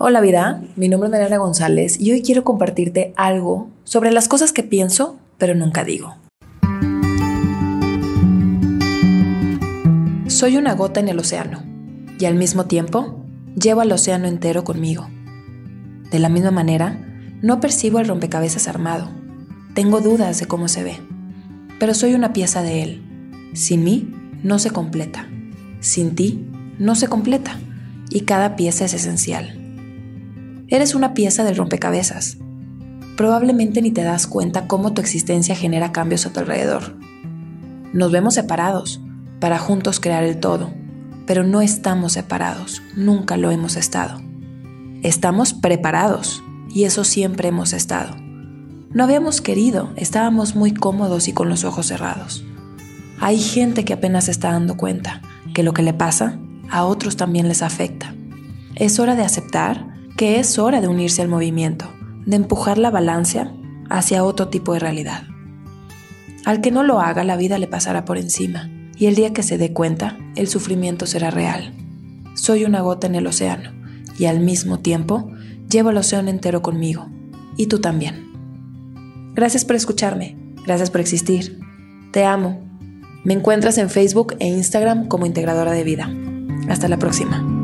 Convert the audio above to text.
Hola vida, mi nombre es Mariana González y hoy quiero compartirte algo sobre las cosas que pienso pero nunca digo. Soy una gota en el océano y al mismo tiempo llevo al océano entero conmigo. De la misma manera, no percibo el rompecabezas armado. Tengo dudas de cómo se ve, pero soy una pieza de él. Sin mí, no se completa. Sin ti, no se completa. Y cada pieza es esencial. Eres una pieza del rompecabezas. Probablemente ni te das cuenta cómo tu existencia genera cambios a tu alrededor. Nos vemos separados para juntos crear el todo, pero no estamos separados, nunca lo hemos estado. Estamos preparados y eso siempre hemos estado. No habíamos querido, estábamos muy cómodos y con los ojos cerrados. Hay gente que apenas está dando cuenta que lo que le pasa a otros también les afecta. Es hora de aceptar que es hora de unirse al movimiento, de empujar la balanza hacia otro tipo de realidad. Al que no lo haga, la vida le pasará por encima, y el día que se dé cuenta, el sufrimiento será real. Soy una gota en el océano, y al mismo tiempo llevo el océano entero conmigo, y tú también. Gracias por escucharme, gracias por existir. Te amo. Me encuentras en Facebook e Instagram como integradora de vida. Hasta la próxima.